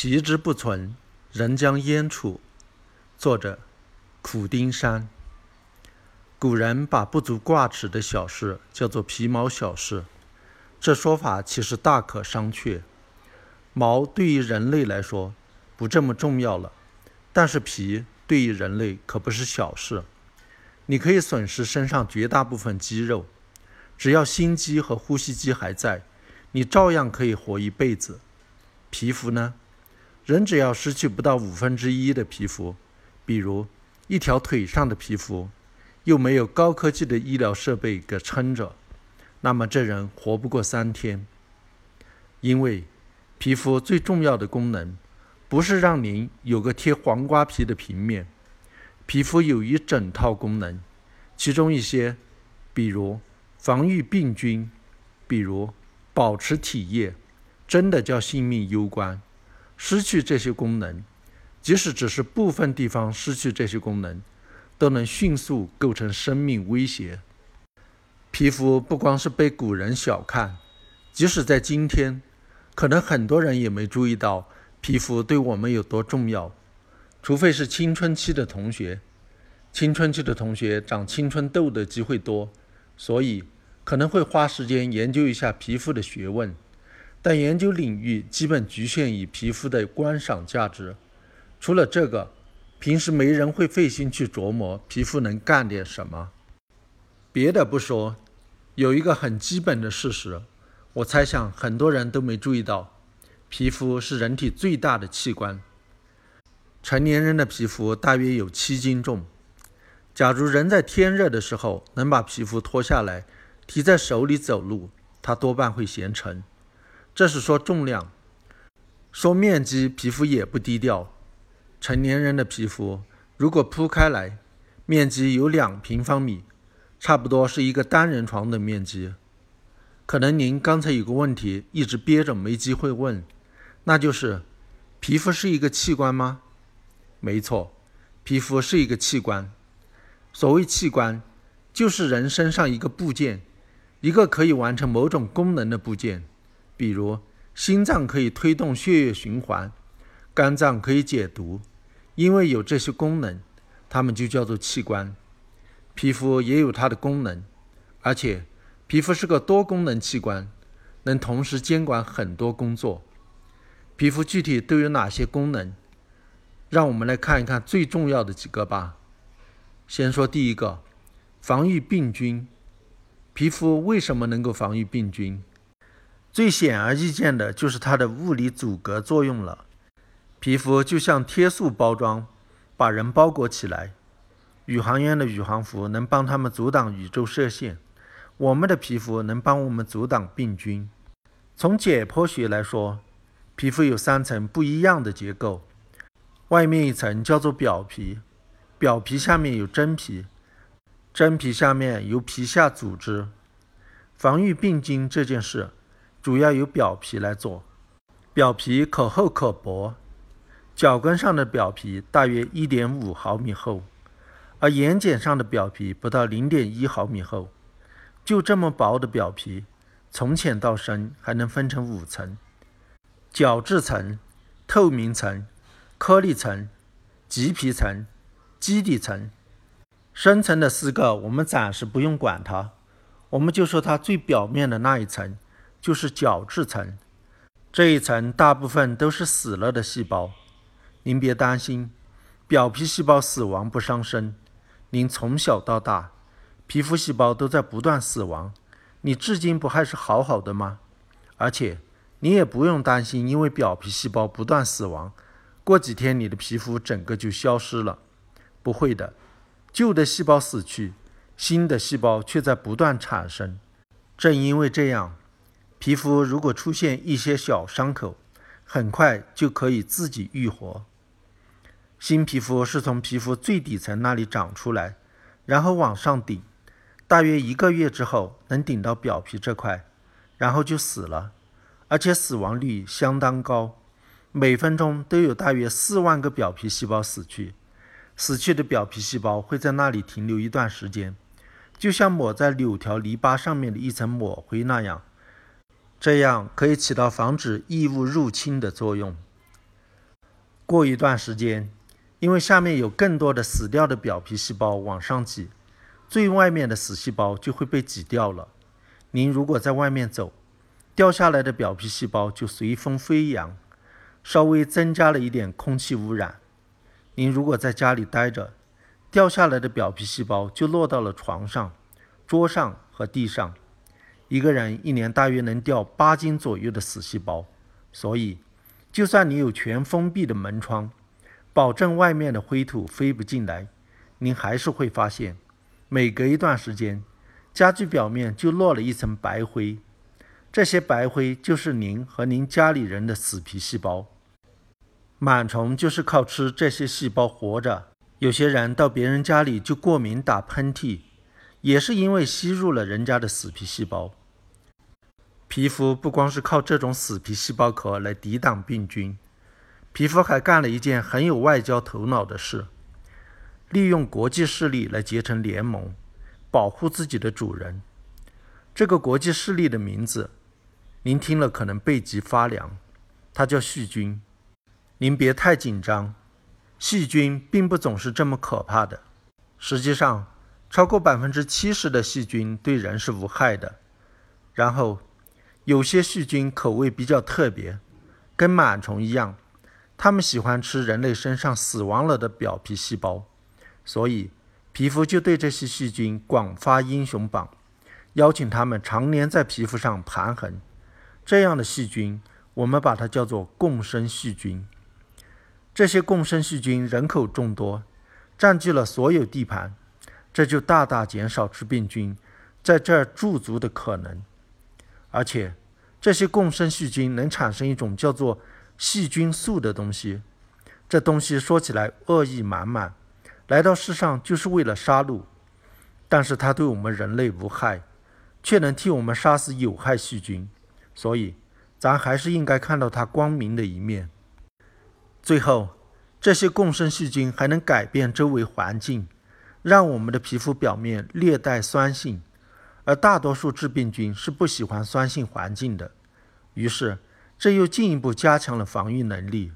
皮之不存，人将焉处？作者：苦丁山。古人把不足挂齿的小事叫做皮毛小事，这说法其实大可商榷。毛对于人类来说不这么重要了，但是皮对于人类可不是小事。你可以损失身上绝大部分肌肉，只要心肌和呼吸机还在，你照样可以活一辈子。皮肤呢？人只要失去不到五分之一的皮肤，比如一条腿上的皮肤，又没有高科技的医疗设备给撑着，那么这人活不过三天。因为皮肤最重要的功能，不是让您有个贴黄瓜皮的平面，皮肤有一整套功能，其中一些，比如防御病菌，比如保持体液，真的叫性命攸关。失去这些功能，即使只是部分地方失去这些功能，都能迅速构成生命威胁。皮肤不光是被古人小看，即使在今天，可能很多人也没注意到皮肤对我们有多重要。除非是青春期的同学，青春期的同学长青春痘的机会多，所以可能会花时间研究一下皮肤的学问。但研究领域基本局限于皮肤的观赏价值。除了这个，平时没人会费心去琢磨皮肤能干点什么。别的不说，有一个很基本的事实，我猜想很多人都没注意到：皮肤是人体最大的器官。成年人的皮肤大约有七斤重。假如人在天热的时候能把皮肤脱下来，提在手里走路，它多半会嫌沉。这是说重量，说面积，皮肤也不低调。成年人的皮肤如果铺开来，面积有两平方米，差不多是一个单人床的面积。可能您刚才有个问题一直憋着没机会问，那就是皮肤是一个器官吗？没错，皮肤是一个器官。所谓器官，就是人身上一个部件，一个可以完成某种功能的部件。比如，心脏可以推动血液循环，肝脏可以解毒，因为有这些功能，它们就叫做器官。皮肤也有它的功能，而且皮肤是个多功能器官，能同时监管很多工作。皮肤具体都有哪些功能？让我们来看一看最重要的几个吧。先说第一个，防御病菌。皮肤为什么能够防御病菌？最显而易见的就是它的物理阻隔作用了。皮肤就像贴塑包装，把人包裹起来。宇航员的宇航服能帮他们阻挡宇宙射线，我们的皮肤能帮我们阻挡病菌。从解剖学来说，皮肤有三层不一样的结构，外面一层叫做表皮，表皮下面有真皮，真皮下面有皮下组织。防御病菌这件事。主要由表皮来做，表皮可厚可薄，脚跟上的表皮大约一点五毫米厚，而眼睑上的表皮不到零点一毫米厚。就这么薄的表皮，从浅到深还能分成五层：角质层、透明层、颗粒层、棘皮层、基底层。深层的四个我们暂时不用管它，我们就说它最表面的那一层。就是角质层，这一层大部分都是死了的细胞。您别担心，表皮细胞死亡不伤身。您从小到大，皮肤细胞都在不断死亡，你至今不还是好好的吗？而且，你也不用担心，因为表皮细胞不断死亡，过几天你的皮肤整个就消失了。不会的，旧的细胞死去，新的细胞却在不断产生。正因为这样。皮肤如果出现一些小伤口，很快就可以自己愈合。新皮肤是从皮肤最底层那里长出来，然后往上顶，大约一个月之后能顶到表皮这块，然后就死了，而且死亡率相当高，每分钟都有大约四万个表皮细胞死去。死去的表皮细胞会在那里停留一段时间，就像抹在柳条篱笆上面的一层抹灰那样。这样可以起到防止异物入侵的作用。过一段时间，因为下面有更多的死掉的表皮细胞往上挤，最外面的死细胞就会被挤掉了。您如果在外面走，掉下来的表皮细胞就随风飞扬，稍微增加了一点空气污染。您如果在家里待着，掉下来的表皮细胞就落到了床上、桌上和地上。一个人一年大约能掉八斤左右的死细胞，所以。就算你有全封闭的门窗，保证外面的灰土飞不进来，您还是会发现，每隔一段时间，家具表面就落了一层白灰。这些白灰就是您和您家里人的死皮细胞。螨虫就是靠吃这些细胞活着。有些人到别人家里就过敏打喷嚏，也是因为吸入了人家的死皮细胞。皮肤不光是靠这种死皮细胞壳来抵挡病菌，皮肤还干了一件很有外交头脑的事：利用国际势力来结成联盟，保护自己的主人。这个国际势力的名字，您听了可能背脊发凉，它叫细菌。您别太紧张，细菌并不总是这么可怕的。实际上，超过百分之七十的细菌对人是无害的。然后。有些细菌口味比较特别，跟螨虫一样，它们喜欢吃人类身上死亡了的表皮细胞，所以皮肤就对这些细菌广发英雄榜，邀请它们常年在皮肤上盘桓。这样的细菌，我们把它叫做共生细菌。这些共生细菌人口众多，占据了所有地盘，这就大大减少致病菌在这儿驻足的可能。而且，这些共生细菌能产生一种叫做细菌素的东西。这东西说起来恶意满满，来到世上就是为了杀戮。但是它对我们人类无害，却能替我们杀死有害细菌。所以，咱还是应该看到它光明的一面。最后，这些共生细菌还能改变周围环境，让我们的皮肤表面略带酸性。而大多数致病菌是不喜欢酸性环境的，于是这又进一步加强了防御能力。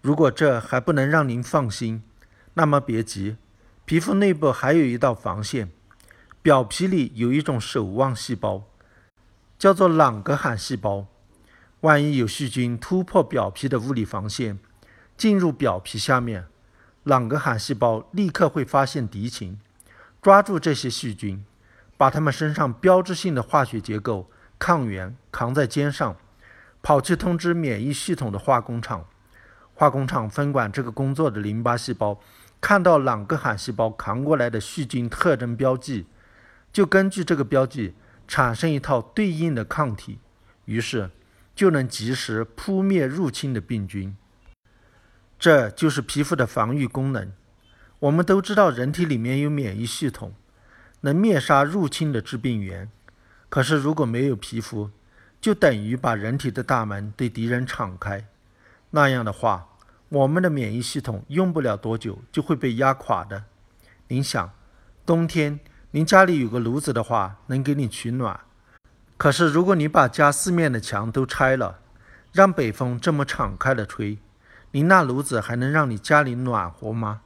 如果这还不能让您放心，那么别急，皮肤内部还有一道防线，表皮里有一种守望细胞，叫做朗格罕细胞。万一有细菌突破表皮的物理防线，进入表皮下面，朗格罕细胞立刻会发现敌情，抓住这些细菌。把他们身上标志性的化学结构抗原扛在肩上，跑去通知免疫系统的化工厂。化工厂分管这个工作的淋巴细胞，看到朗格罕细胞扛过来的细菌特征标记，就根据这个标记产生一套对应的抗体，于是就能及时扑灭入侵的病菌。这就是皮肤的防御功能。我们都知道，人体里面有免疫系统。能灭杀入侵的致病源，可是如果没有皮肤，就等于把人体的大门对敌人敞开。那样的话，我们的免疫系统用不了多久就会被压垮的。您想，冬天您家里有个炉子的话，能给你取暖。可是如果你把家四面的墙都拆了，让北风这么敞开的吹，您那炉子还能让你家里暖和吗？